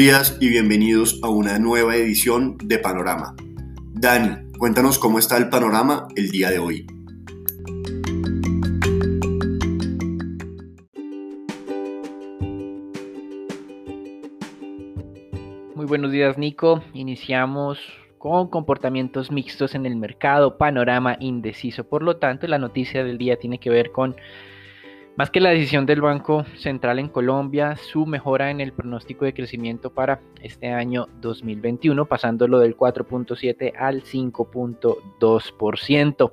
Días y bienvenidos a una nueva edición de Panorama. Dani, cuéntanos cómo está el panorama el día de hoy. Muy buenos días Nico, iniciamos con comportamientos mixtos en el mercado, panorama indeciso, por lo tanto la noticia del día tiene que ver con más que la decisión del Banco Central en Colombia, su mejora en el pronóstico de crecimiento para este año 2021, pasándolo del 4.7 al 5.2%.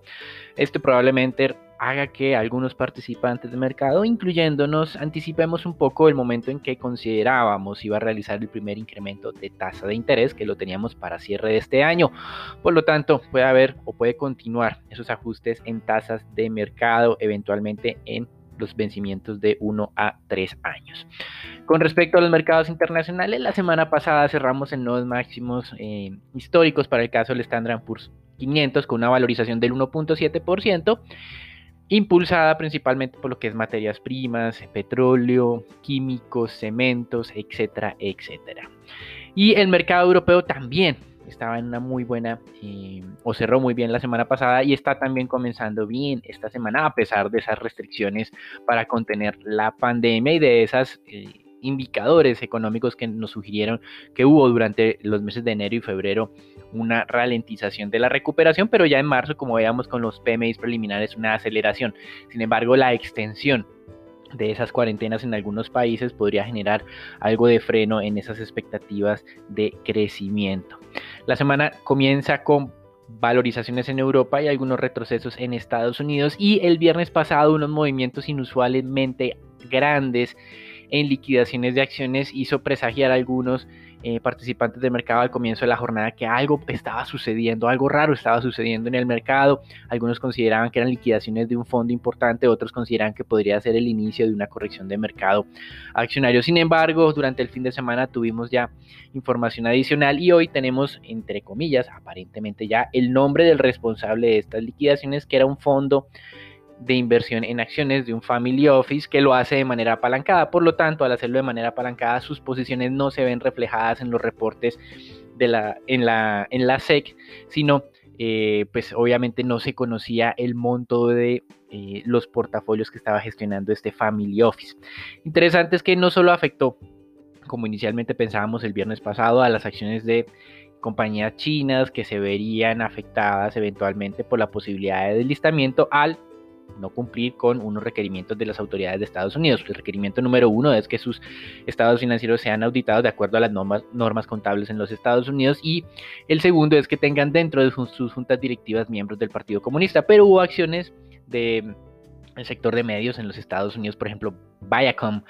Este probablemente haga que algunos participantes del mercado, incluyéndonos, anticipemos un poco el momento en que considerábamos iba a realizar el primer incremento de tasa de interés que lo teníamos para cierre de este año. Por lo tanto, puede haber o puede continuar esos ajustes en tasas de mercado, eventualmente en los vencimientos de 1 a 3 años. Con respecto a los mercados internacionales, la semana pasada cerramos en nuevos máximos eh, históricos para el caso del Standard Poor's 500 con una valorización del 1.7%, impulsada principalmente por lo que es materias primas, petróleo, químicos, cementos, etcétera, etcétera. Y el mercado europeo también estaba en una muy buena, eh, o cerró muy bien la semana pasada y está también comenzando bien esta semana a pesar de esas restricciones para contener la pandemia y de esas... Eh, indicadores económicos que nos sugirieron que hubo durante los meses de enero y febrero una ralentización de la recuperación, pero ya en marzo, como veíamos con los PMI preliminares, una aceleración. Sin embargo, la extensión de esas cuarentenas en algunos países podría generar algo de freno en esas expectativas de crecimiento. La semana comienza con valorizaciones en Europa y algunos retrocesos en Estados Unidos. Y el viernes pasado unos movimientos inusualmente grandes en liquidaciones de acciones hizo presagiar algunos eh, participantes del mercado al comienzo de la jornada que algo estaba sucediendo, algo raro estaba sucediendo en el mercado. Algunos consideraban que eran liquidaciones de un fondo importante, otros consideraban que podría ser el inicio de una corrección de mercado accionario. Sin embargo, durante el fin de semana tuvimos ya información adicional y hoy tenemos, entre comillas, aparentemente ya el nombre del responsable de estas liquidaciones, que era un fondo de inversión en acciones de un family office que lo hace de manera apalancada. Por lo tanto, al hacerlo de manera apalancada, sus posiciones no se ven reflejadas en los reportes de la, en, la, en la SEC, sino eh, pues obviamente no se conocía el monto de eh, los portafolios que estaba gestionando este family office. Interesante es que no solo afectó, como inicialmente pensábamos el viernes pasado, a las acciones de compañías chinas que se verían afectadas eventualmente por la posibilidad de deslistamiento al no cumplir con unos requerimientos de las autoridades de Estados Unidos. El requerimiento número uno es que sus estados financieros sean auditados de acuerdo a las normas, normas contables en los Estados Unidos y el segundo es que tengan dentro de sus juntas directivas miembros del Partido Comunista. Pero hubo acciones del sector de medios en los Estados Unidos, por ejemplo, Viacom,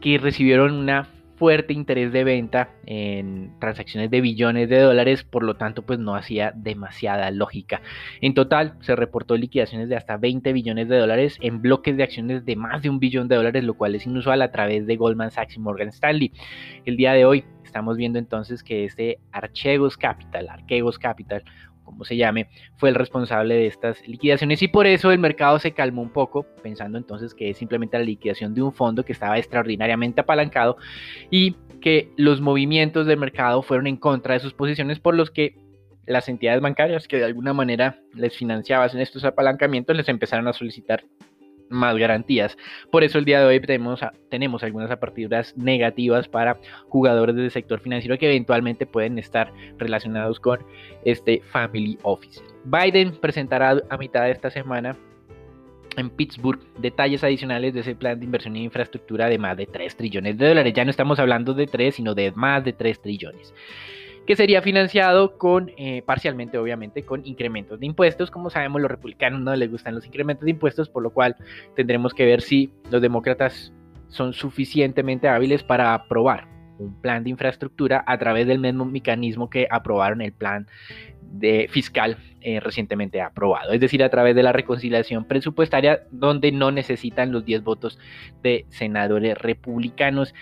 que recibieron una fuerte interés de venta en transacciones de billones de dólares, por lo tanto pues no hacía demasiada lógica. En total se reportó liquidaciones de hasta 20 billones de dólares en bloques de acciones de más de un billón de dólares, lo cual es inusual a través de Goldman Sachs y Morgan Stanley. El día de hoy estamos viendo entonces que este Archegos Capital, Archegos Capital, como se llame, fue el responsable de estas liquidaciones. Y por eso el mercado se calmó un poco, pensando entonces que es simplemente la liquidación de un fondo que estaba extraordinariamente apalancado y que los movimientos del mercado fueron en contra de sus posiciones por los que las entidades bancarias que de alguna manera les financiaban estos apalancamientos les empezaron a solicitar más garantías. Por eso el día de hoy tenemos, tenemos algunas aperturas negativas para jugadores del sector financiero que eventualmente pueden estar relacionados con este Family Office. Biden presentará a mitad de esta semana en Pittsburgh detalles adicionales de ese plan de inversión en infraestructura de más de 3 trillones de dólares. Ya no estamos hablando de 3, sino de más de 3 trillones que sería financiado con, eh, parcialmente obviamente, con incrementos de impuestos. Como sabemos, los republicanos no les gustan los incrementos de impuestos, por lo cual tendremos que ver si los demócratas son suficientemente hábiles para aprobar un plan de infraestructura a través del mismo mecanismo que aprobaron el plan de fiscal eh, recientemente aprobado, es decir, a través de la reconciliación presupuestaria donde no necesitan los 10 votos de senadores republicanos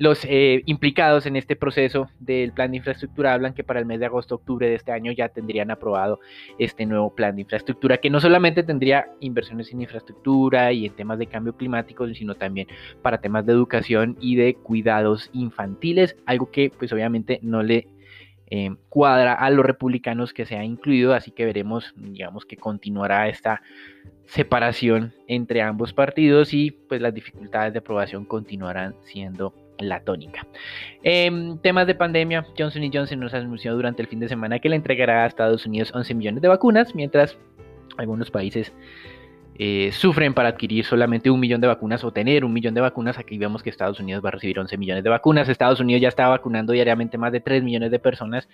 los eh, implicados en este proceso del plan de infraestructura hablan que para el mes de agosto-octubre de este año ya tendrían aprobado este nuevo plan de infraestructura, que no solamente tendría inversiones en infraestructura y en temas de cambio climático, sino también para temas de educación y de cuidados infantiles, algo que pues obviamente no le eh, cuadra a los republicanos que se ha incluido, así que veremos, digamos que continuará esta separación entre ambos partidos y pues las dificultades de aprobación continuarán siendo la tónica. En temas de pandemia, Johnson Johnson nos anunció durante el fin de semana que le entregará a Estados Unidos 11 millones de vacunas, mientras algunos países eh, sufren para adquirir solamente un millón de vacunas o tener un millón de vacunas. Aquí vemos que Estados Unidos va a recibir 11 millones de vacunas. Estados Unidos ya está vacunando diariamente más de 3 millones de personas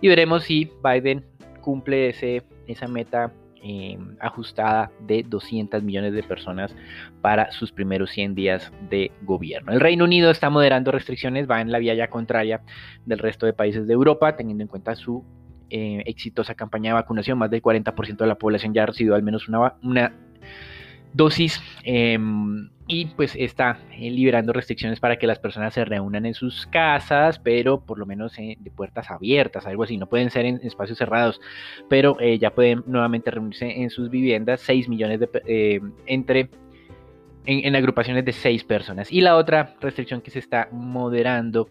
y veremos si Biden cumple ese, esa meta eh, ajustada de 200 millones de personas para sus primeros 100 días de gobierno. El Reino Unido está moderando restricciones, va en la vía ya contraria del resto de países de Europa, teniendo en cuenta su eh, exitosa campaña de vacunación. Más del 40% de la población ya ha recibido al menos una, una dosis em, y pues está eh, liberando restricciones para que las personas se reúnan en sus casas, pero por lo menos eh, de puertas abiertas, algo así, no pueden ser en espacios cerrados, pero eh, ya pueden nuevamente reunirse en sus viviendas, 6 millones de entre en, agrupaciones de 6 personas. Y la otra restricción que se está moderando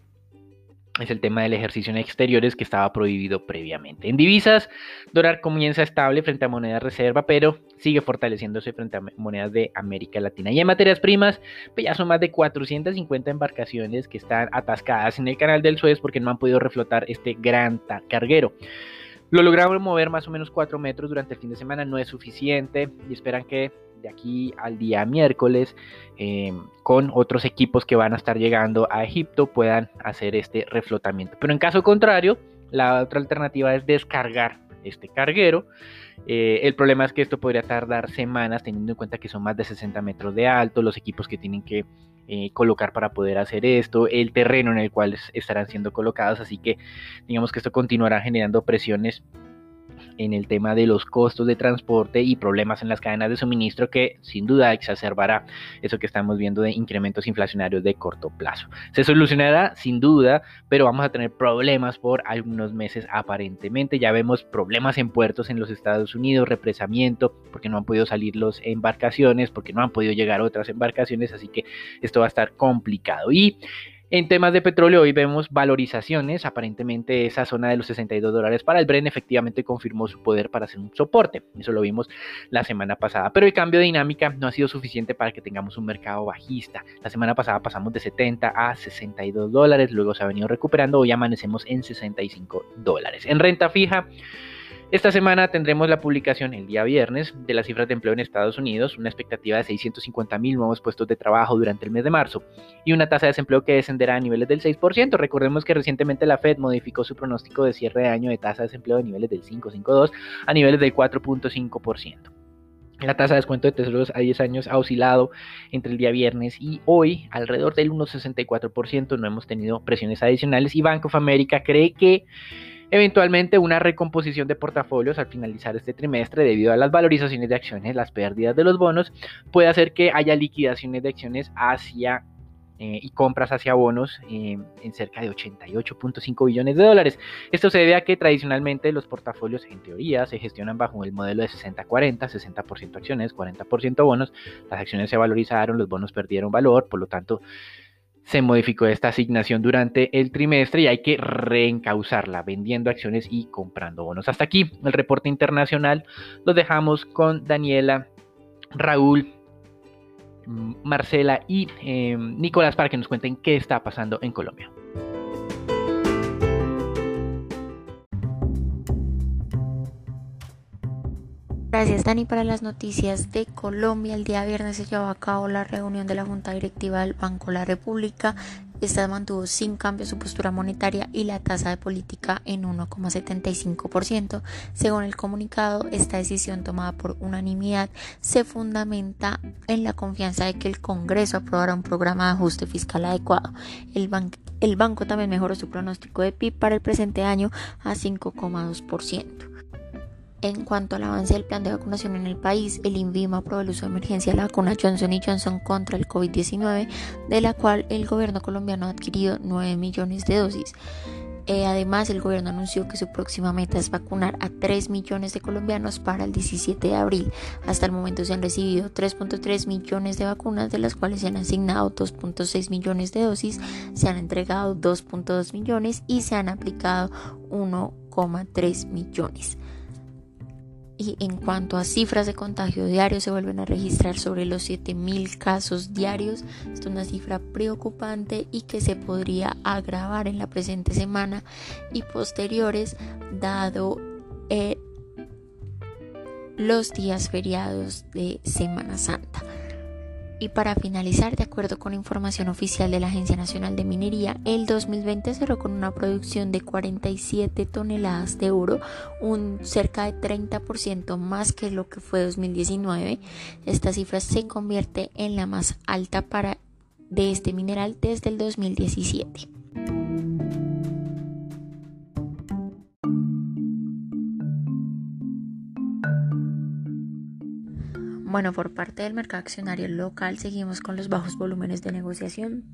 es el tema del ejercicio en exteriores que estaba prohibido previamente. En divisas, dólar comienza estable frente a monedas reserva, pero sigue fortaleciéndose frente a monedas de América Latina. Y en materias primas, pues ya son más de 450 embarcaciones que están atascadas en el canal del Suez porque no han podido reflotar este gran carguero. Lo lograron mover más o menos 4 metros durante el fin de semana, no es suficiente y esperan que de aquí al día miércoles em, con otros equipos que van a estar llegando a Egipto puedan hacer este reflotamiento. Pero en caso contrario, la otra alternativa es descargar este carguero. Eh, el problema es que esto podría tardar semanas teniendo en cuenta que son más de 60 metros de alto, los equipos que tienen que eh, colocar para poder hacer esto, el terreno en el cual estarán siendo colocados, así que digamos que esto continuará generando presiones en el tema de los costos de transporte y problemas en las cadenas de suministro que sin duda exacerbará eso que estamos viendo de incrementos inflacionarios de corto plazo. Se solucionará sin duda, pero vamos a tener problemas por algunos meses aparentemente. Ya vemos problemas en puertos en los Estados Unidos, represamiento, porque no han podido salir las embarcaciones, porque no han podido llegar otras embarcaciones, así que esto va a estar complicado. Y en temas de petróleo, hoy vemos valorizaciones. Aparentemente, esa zona de los 62 dólares para el Bren efectivamente confirmó su poder para hacer un soporte. Eso lo vimos la semana pasada. Pero el cambio de dinámica no ha sido suficiente para que tengamos un mercado bajista. La semana pasada pasamos de 70 a 62 dólares. Luego se ha venido recuperando. Hoy amanecemos en 65 dólares. En renta fija. Esta semana tendremos la publicación el día viernes de las cifras de empleo en Estados Unidos, una expectativa de 650 mil nuevos puestos de trabajo durante el mes de marzo y una tasa de desempleo que descenderá a niveles del 6%. Recordemos que recientemente la Fed modificó su pronóstico de cierre de año de tasa de desempleo de niveles del 5.52 a niveles del 4.5%. La tasa de descuento de tesoros a 10 años ha oscilado entre el día viernes y hoy alrededor del 1.64%. No hemos tenido presiones adicionales y Bank of America cree que Eventualmente una recomposición de portafolios al finalizar este trimestre debido a las valorizaciones de acciones, las pérdidas de los bonos, puede hacer que haya liquidaciones de acciones hacia eh, y compras hacia bonos eh, en cerca de 88.5 billones de dólares. Esto se debe a que tradicionalmente los portafolios en teoría se gestionan bajo el modelo de 60-40, 60%, acciones, 40% bonos. Las acciones se valorizaron, los bonos perdieron valor, por lo tanto se modificó esta asignación durante el trimestre y hay que reencauzarla vendiendo acciones y comprando bonos. Hasta aquí el reporte internacional. Lo dejamos con Daniela, Raúl, Marcela y eh, Nicolás para que nos cuenten qué está pasando en Colombia. Gracias Dani para las noticias de Colombia. El día viernes se llevó a cabo la reunión de la Junta Directiva del Banco de la República. Esta mantuvo sin cambio su postura monetaria y la tasa de política en 1,75%. Según el comunicado, esta decisión tomada por unanimidad se fundamenta en la confianza de que el Congreso aprobará un programa de ajuste fiscal adecuado. El, el banco también mejoró su pronóstico de PIB para el presente año a 5,2%. En cuanto al avance del plan de vacunación en el país, el INVIMA aprobó el uso de emergencia de la vacuna Johnson Johnson contra el COVID-19, de la cual el gobierno colombiano ha adquirido 9 millones de dosis. Eh, además, el gobierno anunció que su próxima meta es vacunar a 3 millones de colombianos para el 17 de abril. Hasta el momento se han recibido 3.3 millones de vacunas, de las cuales se han asignado 2.6 millones de dosis, se han entregado 2.2 millones y se han aplicado 1,3 millones. Y en cuanto a cifras de contagio diario, se vuelven a registrar sobre los 7.000 casos diarios. Esto es una cifra preocupante y que se podría agravar en la presente semana y posteriores, dado eh, los días feriados de Semana Santa. Y para finalizar, de acuerdo con información oficial de la Agencia Nacional de Minería, el 2020 cerró con una producción de 47 toneladas de oro, un cerca de 30% más que lo que fue 2019. Esta cifra se convierte en la más alta para de este mineral desde el 2017. Bueno, por parte del mercado accionario local seguimos con los bajos volúmenes de negociación.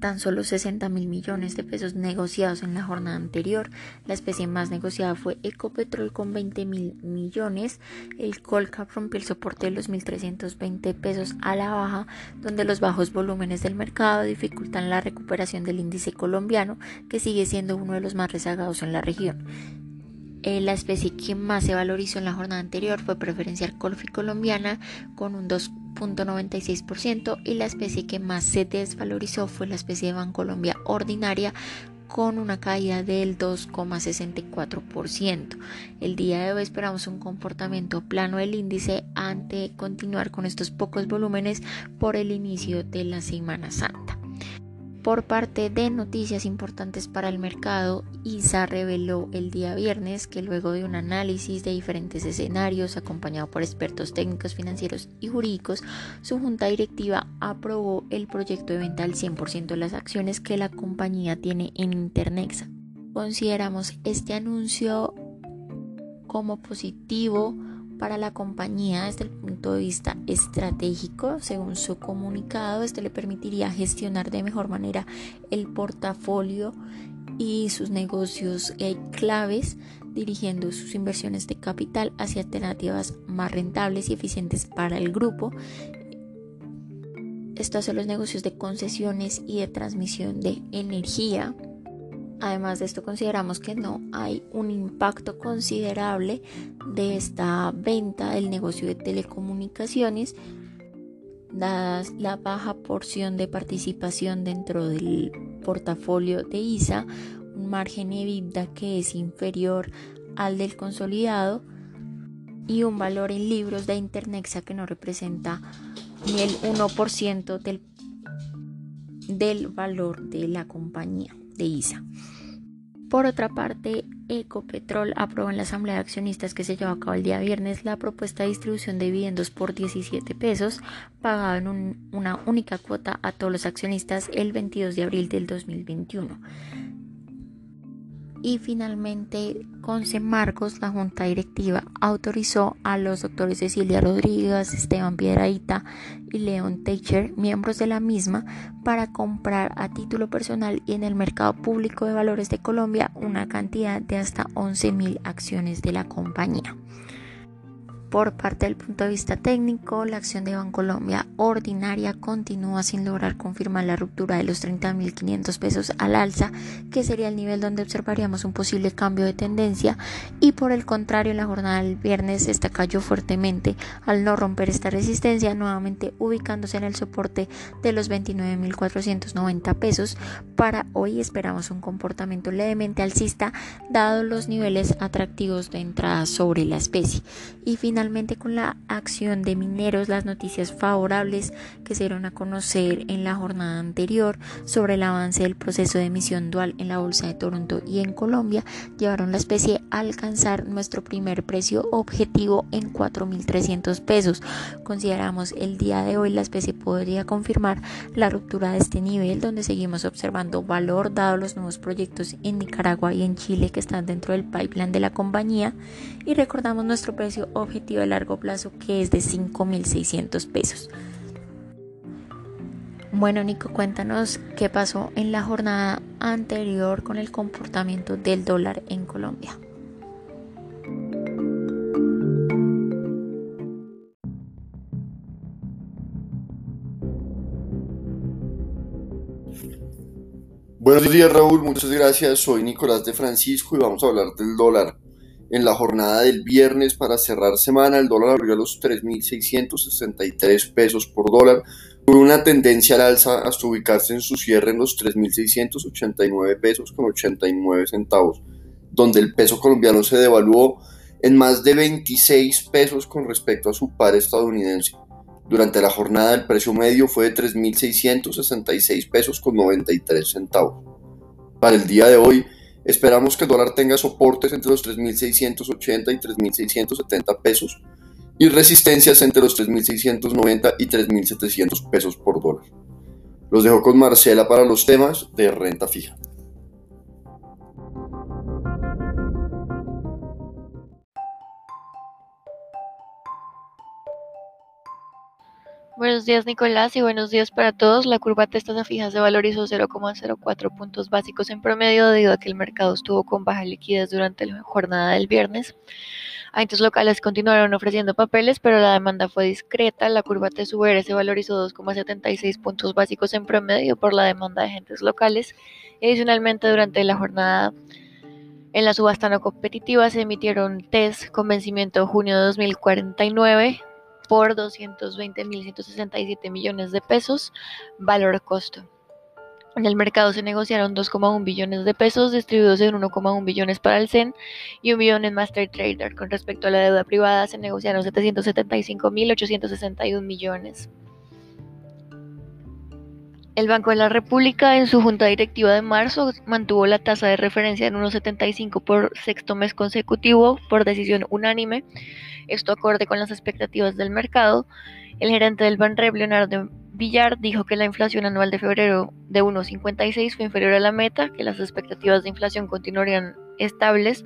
Tan solo 60 mil millones de pesos negociados en la jornada anterior. La especie más negociada fue Ecopetrol con 20 mil millones. El Colcap rompió el soporte de los 1.320 pesos a la baja, donde los bajos volúmenes del mercado dificultan la recuperación del índice colombiano, que sigue siendo uno de los más rezagados en la región. Eh, la especie que más se valorizó en la jornada anterior fue preferencial Colfi colombiana con un 2.96% y la especie que más se desvalorizó fue la especie de Bancolombia ordinaria con una caída del 2,64%. El día de hoy esperamos un comportamiento plano del índice ante continuar con estos pocos volúmenes por el inicio de la Semana Santa. Por parte de noticias importantes para el mercado, ISA reveló el día viernes que luego de un análisis de diferentes escenarios acompañado por expertos técnicos financieros y jurídicos, su junta directiva aprobó el proyecto de venta al 100% de las acciones que la compañía tiene en Internexa. Consideramos este anuncio como positivo para la compañía desde el punto de vista estratégico. Según su comunicado, este le permitiría gestionar de mejor manera el portafolio y sus negocios claves, dirigiendo sus inversiones de capital hacia alternativas más rentables y eficientes para el grupo. Estos son los negocios de concesiones y de transmisión de energía. Además de esto consideramos que no hay un impacto considerable de esta venta del negocio de telecomunicaciones, dada la baja porción de participación dentro del portafolio de ISA, un margen EBITDA que es inferior al del consolidado y un valor en libros de Internexa que no representa ni el 1% del, del valor de la compañía de ISA. Por otra parte, Ecopetrol aprobó en la Asamblea de Accionistas que se llevó a cabo el día viernes la propuesta de distribución de dividendos por 17 pesos, pagado en una única cuota a todos los accionistas el 22 de abril del 2021. Y finalmente, con Marcos, la Junta Directiva autorizó a los doctores Cecilia Rodríguez, Esteban Piedraíta y León Teicher, miembros de la misma, para comprar a título personal y en el mercado público de valores de Colombia una cantidad de hasta 11.000 acciones de la compañía. Por parte del punto de vista técnico, la acción de Bancolombia ordinaria continúa sin lograr confirmar la ruptura de los 30.500 pesos al alza, que sería el nivel donde observaríamos un posible cambio de tendencia, y por el contrario, en la jornada del viernes esta cayó fuertemente al no romper esta resistencia, nuevamente ubicándose en el soporte de los 29.490 pesos. Para hoy esperamos un comportamiento levemente alcista, dado los niveles atractivos de entrada sobre la especie. Y finalmente, Finalmente, con la acción de mineros, las noticias favorables que se dieron a conocer en la jornada anterior sobre el avance del proceso de emisión dual en la Bolsa de Toronto y en Colombia llevaron la especie a alcanzar nuestro primer precio objetivo en 4.300 pesos. Consideramos el día de hoy la especie podría confirmar la ruptura de este nivel donde seguimos observando valor dado los nuevos proyectos en Nicaragua y en Chile que están dentro del pipeline de la compañía y recordamos nuestro precio objetivo a largo plazo que es de 5.600 pesos. Bueno, Nico, cuéntanos qué pasó en la jornada anterior con el comportamiento del dólar en Colombia. Buenos días Raúl, muchas gracias. Soy Nicolás de Francisco y vamos a hablar del dólar. En la jornada del viernes para cerrar semana, el dólar abrió a los 3.663 pesos por dólar, con una tendencia al alza hasta ubicarse en su cierre en los 3.689 pesos con 89 centavos, donde el peso colombiano se devaluó en más de 26 pesos con respecto a su par estadounidense. Durante la jornada el precio medio fue de 3.666 pesos con 93 centavos. Para el día de hoy esperamos que el dólar tenga soportes entre los 3.680 y 3.670 pesos y resistencias entre los 3.690 y 3.700 pesos por dólar. Los dejo con Marcela para los temas de renta fija. Buenos días Nicolás y buenos días para todos. La curva de tasas fijas se valorizó 0,04 puntos básicos en promedio debido a que el mercado estuvo con baja liquidez durante la jornada del viernes. Agentes locales continuaron ofreciendo papeles, pero la demanda fue discreta. La curva TSUR se valorizó 2,76 puntos básicos en promedio por la demanda de agentes locales. Adicionalmente, durante la jornada en la subasta no competitiva se emitieron test con vencimiento junio de 2049 por 220.167 millones de pesos, valor costo. En el mercado se negociaron 2,1 billones de pesos distribuidos en 1,1 billones para el CEN y un billón en Master Trader. Con respecto a la deuda privada se negociaron 775.861 millones. El Banco de la República en su junta directiva de marzo mantuvo la tasa de referencia en 1,75 por sexto mes consecutivo por decisión unánime esto acorde con las expectativas del mercado. El gerente del Banrep, Leonardo Villar, dijo que la inflación anual de febrero de 1,56 fue inferior a la meta, que las expectativas de inflación continuarían estables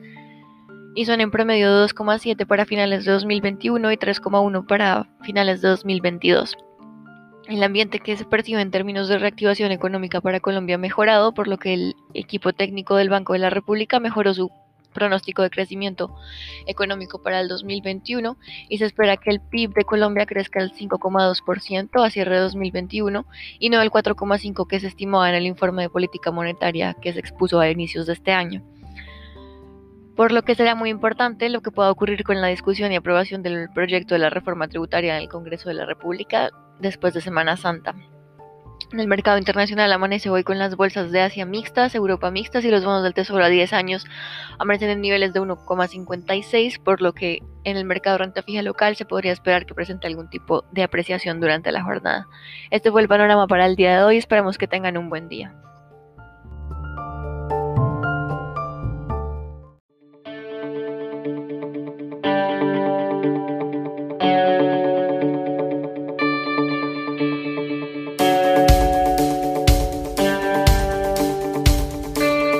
y son en promedio de 2,7 para finales de 2021 y 3,1 para finales de 2022. El ambiente que se percibe en términos de reactivación económica para Colombia ha mejorado, por lo que el equipo técnico del Banco de la República mejoró su pronóstico de crecimiento económico para el 2021 y se espera que el PIB de Colombia crezca al 5,2% a cierre de 2021 y no el 4,5% que se estimaba en el informe de política monetaria que se expuso a inicios de este año. Por lo que será muy importante lo que pueda ocurrir con la discusión y aprobación del proyecto de la reforma tributaria en el Congreso de la República después de Semana Santa. En el mercado internacional amanece hoy con las bolsas de Asia mixtas, Europa mixtas y los bonos del Tesoro a 10 años amanecen en niveles de 1,56, por lo que en el mercado renta fija local se podría esperar que presente algún tipo de apreciación durante la jornada. Este fue el panorama para el día de hoy, esperamos que tengan un buen día.